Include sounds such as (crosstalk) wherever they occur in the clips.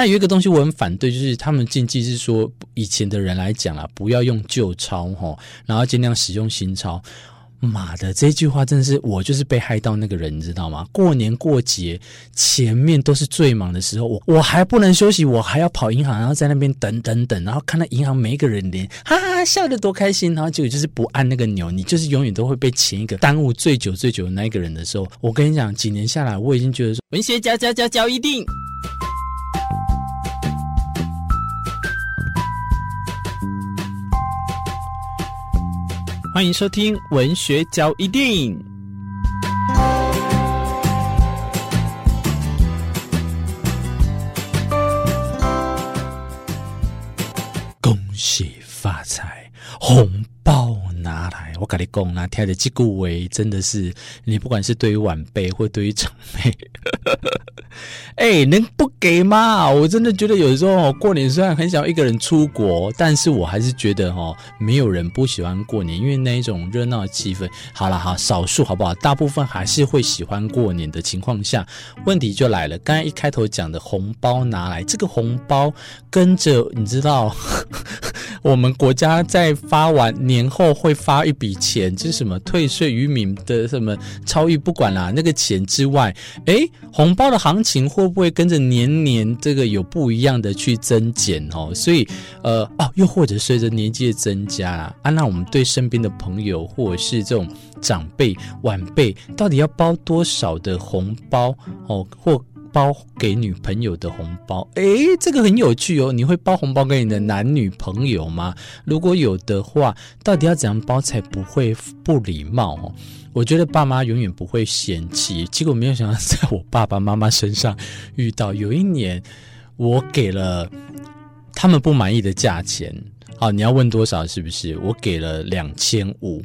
那有一个东西我很反对，就是他们禁忌是说，以前的人来讲啊，不要用旧钞哈，然后尽量使用新钞。妈的，这句话真的是我就是被害到那个人，你知道吗？过年过节前面都是最忙的时候，我我还不能休息，我还要跑银行，然后在那边等等等，然后看到银行每一个人脸，哈哈笑得多开心，然后结果就是不按那个钮，你就是永远都会被前一个耽误最久最久的那一个人的时候，我跟你讲，几年下来，我已经觉得说，文学交交交交一定。欢迎收听文学交易电影。恭喜发财，红！我跟你讲啊，听的这句话真的是，你不管是对于晚辈或对于长辈。(laughs) 哎、能不给吗？我真的觉得有时候过年虽然很想一个人出国，但是我还是觉得哈，没有人不喜欢过年，因为那一种热闹的气氛。好了哈，少数好不好？大部分还是会喜欢过年的情况下，问题就来了。刚才一开头讲的红包拿来，这个红包跟着你知道，(laughs) 我们国家在发完年后会发一笔钱，就是什么退税于民的什么超越不管啦，那个钱之外，哎、红包的行情会不会跟着年年这个有不一样的去增减哦？所以呃哦，又或者随着年纪的增加啊，啊，那我们对身边的朋友或者是这种长辈晚辈，到底要包多少的红包哦？或包给女朋友的红包？哎，这个很有趣哦。你会包红包给你的男女朋友吗？如果有的话，到底要怎样包才不会不礼貌哦？我觉得爸妈永远不会嫌弃，结果没有想到在我爸爸妈妈身上遇到。有一年，我给了他们不满意的价钱，好，你要问多少？是不是？我给了两千五。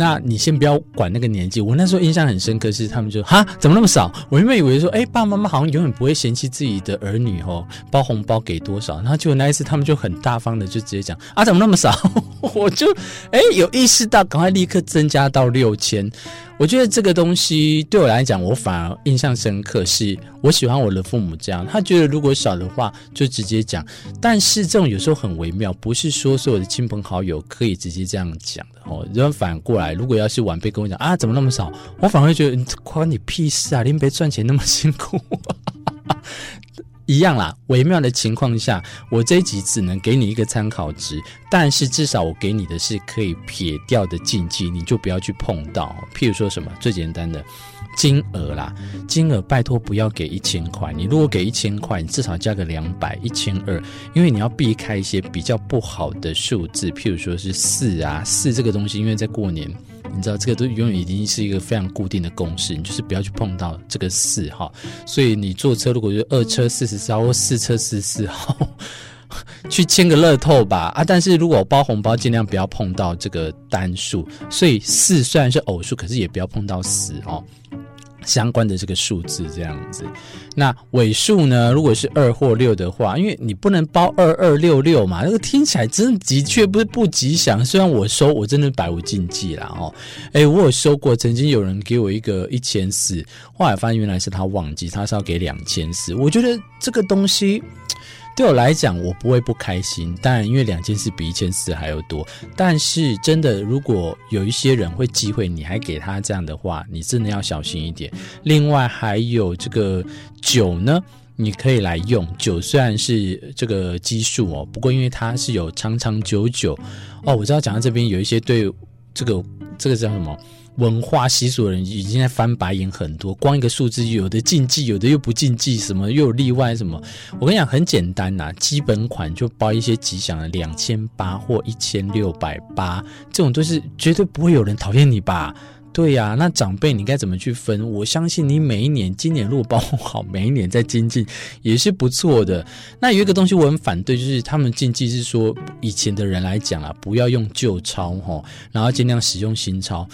那你先不要管那个年纪，我那时候印象很深刻，是他们就哈，怎么那么少？我原本以为说，哎、爸爸妈妈好像永远不会嫌弃自己的儿女哦，包红包给多少，然后结果那一次他们就很大方的就直接讲啊，怎么那么少？(laughs) 我就哎、有意识到，赶快立刻增加到六千。我觉得这个东西对我来讲，我反而印象深刻，是我喜欢我的父母这样。他觉得如果少的话就直接讲，但是这种有时候很微妙，不是说所有的亲朋好友可以直接这样讲的哦。然后反过来，如果要是晚辈跟我讲啊，怎么那么少，我反而会觉得关你屁事啊！林别赚钱那么辛苦。一样啦，微妙的情况下，我这一集只能给你一个参考值，但是至少我给你的是可以撇掉的禁忌，你就不要去碰到。譬如说什么最简单的金额啦，金额拜托不要给一千块，你如果给一千块，你至少加个两百、一千二，因为你要避开一些比较不好的数字，譬如说是四啊，四这个东西，因为在过年。你知道这个都永远已经是一个非常固定的公式，你就是不要去碰到这个四哈。所以你坐车如果是二车四十四号或四车四十四号，去签个乐透吧啊！但是如果包红包，尽量不要碰到这个单数。所以四虽然是偶数，可是也不要碰到四哦。相关的这个数字这样子，那尾数呢？如果是二或六的话，因为你不能包二二六六嘛，那个听起来真的的确不是不吉祥。虽然我收，我真的百无禁忌啦哦。哎，我有收过，曾经有人给我一个一千四，后来发现原来是他忘记，他是要给两千四。我觉得这个东西。对我来讲，我不会不开心。当然，因为两千四比一千四还要多。但是，真的，如果有一些人会忌讳，你还给他这样的话，你真的要小心一点。另外，还有这个酒呢，你可以来用。酒虽然是这个基数哦，不过因为它是有长长久久哦。我知道讲到这边有一些对这个这个叫什么？文化习俗的人已经在翻白眼很多，光一个数字，有的禁忌，有的又不禁忌，什么又有例外，什么？我跟你讲，很简单呐，基本款就包一些吉祥的，两千八或一千六百八，这种都是绝对不会有人讨厌你吧？对呀、那长辈你该怎么去分？我相信你每一年，今年如果包好，每一年再精进也是不错的。那有一个东西我很反对，就是他们禁忌是说，以前的人来讲啊，不要用旧钞哈，然后尽量使用新钞。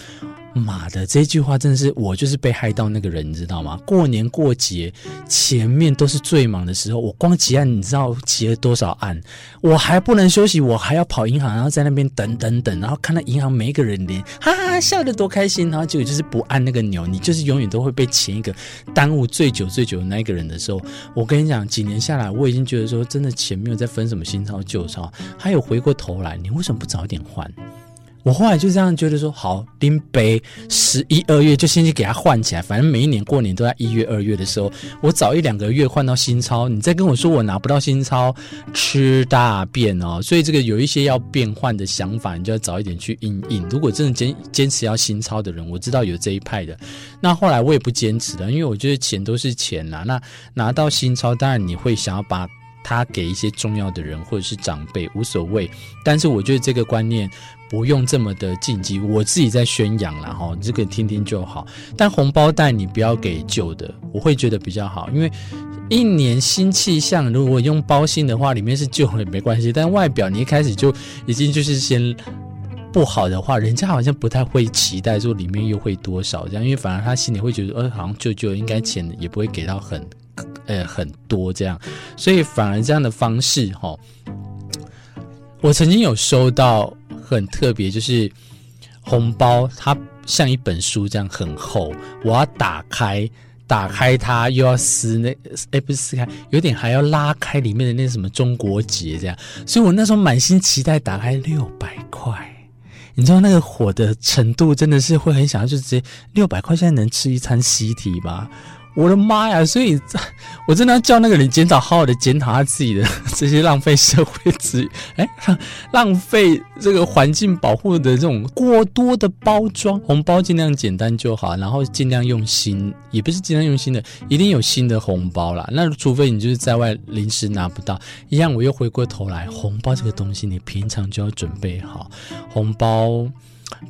妈的，这句话真的是我就是被害到那个人，你知道吗？过年过节前面都是最忙的时候，我光结案，你知道结了多少案？我还不能休息，我还要跑银行，然后在那边等等等，然后看到银行每一个人脸，哈哈笑得多开心，然后结果就是不按那个钮，你就是永远都会被前一个耽误最久最久的那一个人的时候，我跟你讲，几年下来，我已经觉得说，真的钱没有在分什么新钞旧钞，还有回过头来，你为什么不早点还？我后来就这样觉得说，好，拎杯十一二月就先去给他换起来，反正每一年过年都在一月二月的时候，我早一两个月换到新钞，你再跟我说我拿不到新钞，吃大便哦。所以这个有一些要变换的想法，你就要早一点去应应。如果真的坚坚持要新钞的人，我知道有这一派的。那后来我也不坚持了，因为我觉得钱都是钱呐。那拿到新钞，当然你会想要把。他给一些重要的人或者是长辈无所谓，但是我觉得这个观念不用这么的禁忌，我自己在宣扬了哈，这个听听就好。但红包袋你不要给旧的，我会觉得比较好，因为一年新气象，如果用包新的话，里面是旧的也没关系，但外表你一开始就已经就是先不好的话，人家好像不太会期待说里面又会多少这样，因为反而他心里会觉得，呃，好像旧旧应该钱也不会给到很。呃，很多这样，所以反而这样的方式哈，我曾经有收到很特别，就是红包，它像一本书这样很厚，我要打开，打开它又要撕那，哎，不是撕开，有点还要拉开里面的那什么中国结这样，所以我那时候满心期待打开六百块，你知道那个火的程度真的是会很想要，就直接六百块现在能吃一餐西提吗？我的妈呀！所以，我真的要叫那个人检讨，好好的检讨他自己的这些浪费社会资源，哎，浪费这个环境保护的这种过多的包装，红包尽量简单就好，然后尽量用心，也不是尽量用心的，一定有新的红包啦。那除非你就是在外临时拿不到，一样，我又回过头来，红包这个东西，你平常就要准备好红包。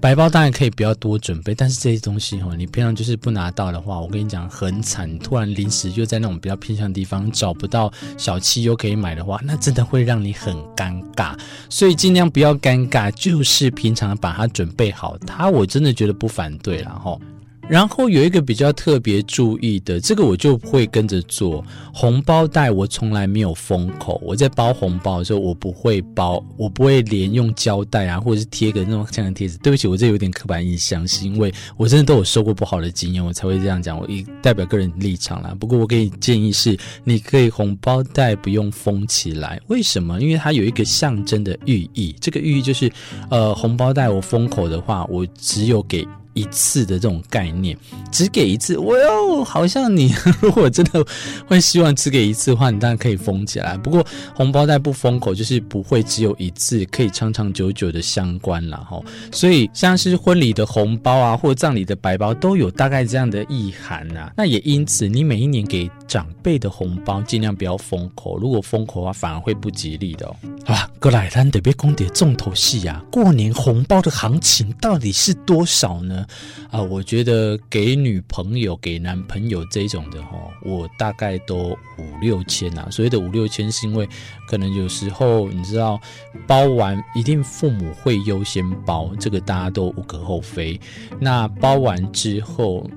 白包当然可以不要多准备，但是这些东西哈，你平常就是不拿到的话，我跟你讲很惨。突然临时又在那种比较偏向的地方找不到小七又可以买的话，那真的会让你很尴尬。所以尽量不要尴尬，就是平常把它准备好，它我真的觉得不反对然后。然后有一个比较特别注意的，这个我就会跟着做。红包袋我从来没有封口，我在包红包的时候，我不会包，我不会连用胶带啊，或者是贴个那种像贴纸。对不起，我这有点刻板印象，是因为我真的都有收过不好的经验，我才会这样讲。我一代表个人立场啦。不过我给你建议是，你可以红包袋不用封起来，为什么？因为它有一个象征的寓意，这个寓意就是，呃，红包袋我封口的话，我只有给。一次的这种概念，只给一次，我哟，好像你 (laughs) 如果真的会希望只给一次的话，你当然可以封起来。不过红包袋不封口，就是不会只有一次，可以长长久久的相关了哈。所以像是婚礼的红包啊，或葬礼的白包，都有大概这样的意涵呐。那也因此，你每一年给长辈的红包，尽量不要封口。如果封口的话，反而会不吉利的哦。好吧，过来，咱得别讲点重头戏啊。过年红包的行情到底是多少呢？啊，我觉得给女朋友、给男朋友这种的哈，我大概都五六千呐。所谓的五六千，是因为可能有时候你知道，包完一定父母会优先包，这个大家都无可厚非。那包完之后，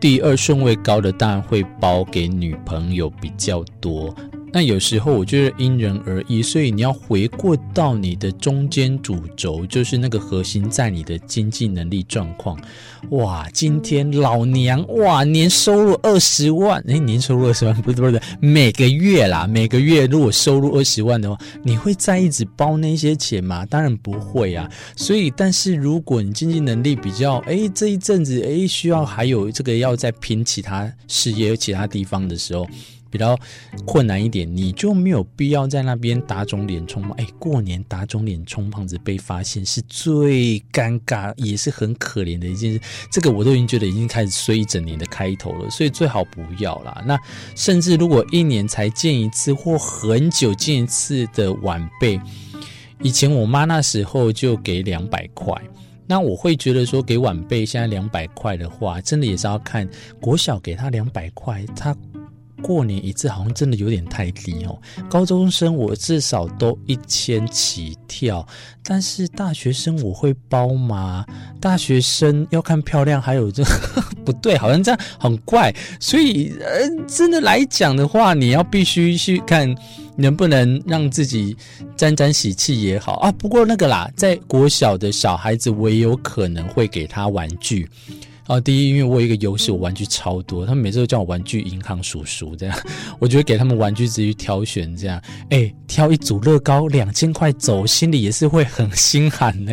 第二顺位高的当然会包给女朋友比较多。那有时候我觉得因人而异，所以你要回过到你的中间主轴，就是那个核心在你的经济能力状况。哇，今天老娘哇年收入二十万，诶，年收入二十万不是不是每个月啦，每个月如果收入二十万的话，你会在一直包那些钱吗？当然不会啊。所以，但是如果你经济能力比较，诶，这一阵子诶需要还有这个要再拼其他事业、其他地方的时候。比较困难一点，你就没有必要在那边打肿脸充胖。哎，过年打肿脸充胖子被发现是最尴尬，也是很可怜的一件事。这个我都已经觉得已经开始衰一整年的开头了，所以最好不要啦。那甚至如果一年才见一次或很久见一次的晚辈，以前我妈那时候就给两百块，那我会觉得说给晚辈现在两百块的话，真的也是要看国小给他两百块，他。过年一次好像真的有点太低哦。高中生我至少都一千起跳，但是大学生我会包吗？大学生要看漂亮，还有这 (laughs) 不对，好像这样很怪。所以呃，真的来讲的话，你要必须去看能不能让自己沾沾喜气也好啊。不过那个啦，在国小的小孩子，我也有可能会给他玩具。啊，第一，因为我有一个优势，我玩具超多，他们每次都叫我玩具银行叔叔这样，(laughs) 我就会给他们玩具自己挑选这样，哎，挑一组乐高两千块走，心里也是会很心寒呢。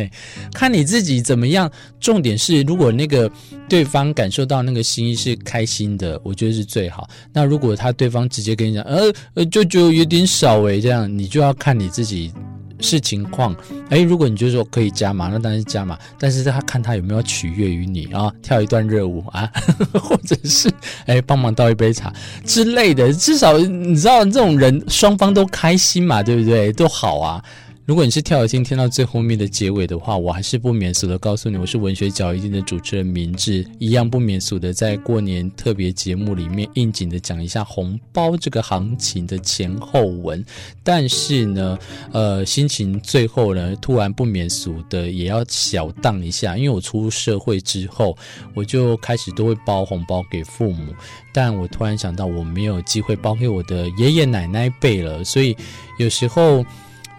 看你自己怎么样，重点是如果那个对方感受到那个心意是开心的，我觉得是最好。那如果他对方直接跟你讲，呃呃，就觉得有点少诶，这样你就要看你自己。视情况，哎，如果你就说可以加码，那当然是加码。但是他看他有没有取悦于你啊，跳一段热舞啊，(laughs) 或者是哎帮忙倒一杯茶之类的，至少你知道这种人双方都开心嘛，对不对？都好啊。如果你是跳着听听到最后面的结尾的话，我还是不免俗的告诉你，我是文学角一定的主持人明志，一样不免俗的在过年特别节目里面应景的讲一下红包这个行情的前后文。但是呢，呃，心情最后呢，突然不免俗的也要小荡一下，因为我出社会之后，我就开始都会包红包给父母，但我突然想到我没有机会包给我的爷爷奶奶辈了，所以有时候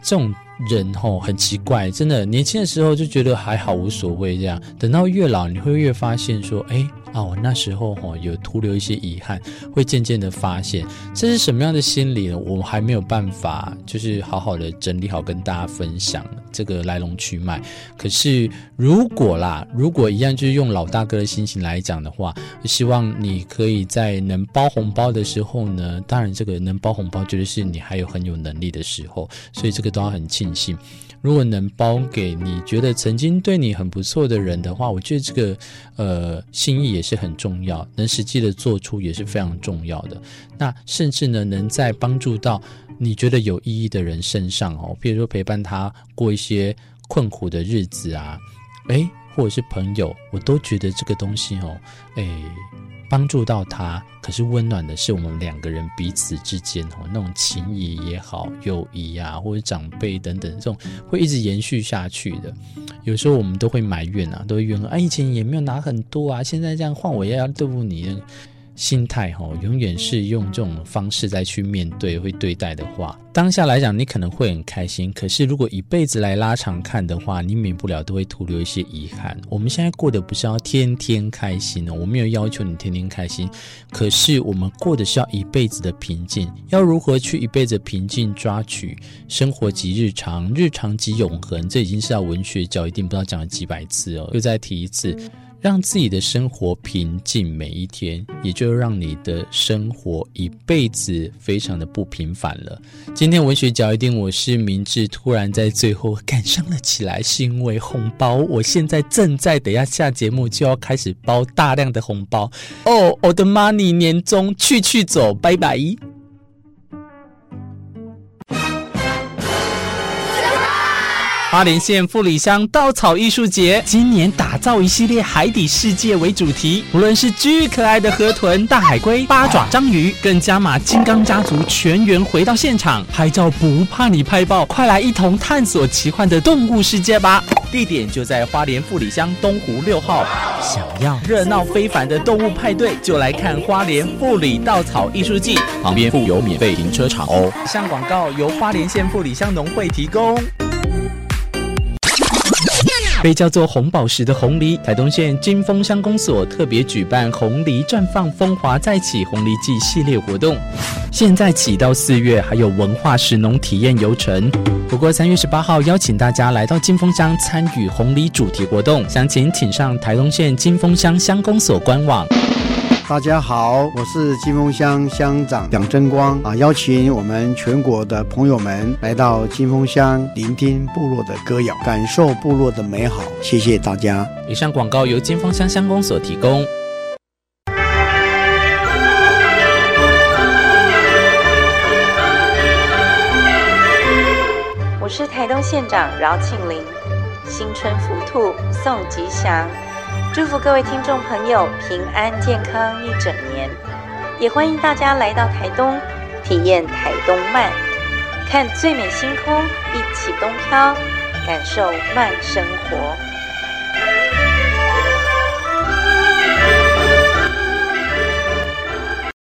这种。人吼很奇怪，真的，年轻的时候就觉得还好无所谓这样，等到越老，你会越发现说，哎。啊，我那时候吼有徒留一些遗憾，会渐渐的发现这是什么样的心理呢？我们还没有办法，就是好好的整理好跟大家分享这个来龙去脉。可是如果啦，如果一样就是用老大哥的心情来讲的话，希望你可以在能包红包的时候呢，当然这个能包红包绝对是你还有很有能力的时候，所以这个都要很庆幸。如果能包给你觉得曾经对你很不错的人的话，我觉得这个呃心意也是很重要，能实际的做出也是非常重要的。那甚至呢，能在帮助到你觉得有意义的人身上哦，比如说陪伴他过一些困苦的日子啊，诶，或者是朋友，我都觉得这个东西哦，诶。帮助到他，可是温暖的是我们两个人彼此之间哦，那种情谊也好，友谊啊，或者长辈等等，这种会一直延续下去的。有时候我们都会埋怨啊，都会怨啊，以前也没有拿很多啊，现在这样换我也要对付你。心态哈，永远是用这种方式再去面对、会对待的话，当下来讲你可能会很开心。可是如果一辈子来拉长看的话，你免不了都会徒留一些遗憾。我们现在过的不是要天天开心哦，我没有要求你天天开心，可是我们过的是要一辈子的平静。要如何去一辈子平静抓取？生活及日常，日常及永恒。这已经是要文学角一定不知道讲了几百次哦，又再提一次。让自己的生活平静每一天，也就让你的生活一辈子非常的不平凡了。今天文学角一定我是明智，突然在最后感伤了起来，是因为红包。我现在正在等下下节目就要开始包大量的红包哦，我的妈，你年终去去走，拜拜。花莲县富里乡稻草艺术节今年打造一系列海底世界为主题，无论是巨可爱的河豚、大海龟、八爪章鱼，更加码金刚家族全员回到现场拍照，不怕你拍爆！快来一同探索奇幻的动物世界吧！地点就在花莲富里乡东湖六号。想要热闹非凡的动物派对，就来看花莲富里稻草艺术季，旁边附有免费停车场哦。以上广告由花莲县富里乡农会提供。被叫做红宝石的红梨，台东县金峰乡公所特别举办红梨绽放风华再起红梨季系列活动，现在起到四月还有文化石农体验游程。不过三月十八号邀请大家来到金峰乡参与红梨主题活动，详情请上台东县金峰乡乡公所官网。大家好，我是金峰乡乡长蒋争光啊，邀请我们全国的朋友们来到金峰乡，聆听部落的歌谣，感受部落的美好。谢谢大家。以上广告由金峰乡乡公所提供。我是台东县长饶庆铃，新春福兔送吉祥。祝福各位听众朋友平安健康一整年。也欢迎大家来到台东，体验台东慢，看最美星空，一起东飘，感受慢生活。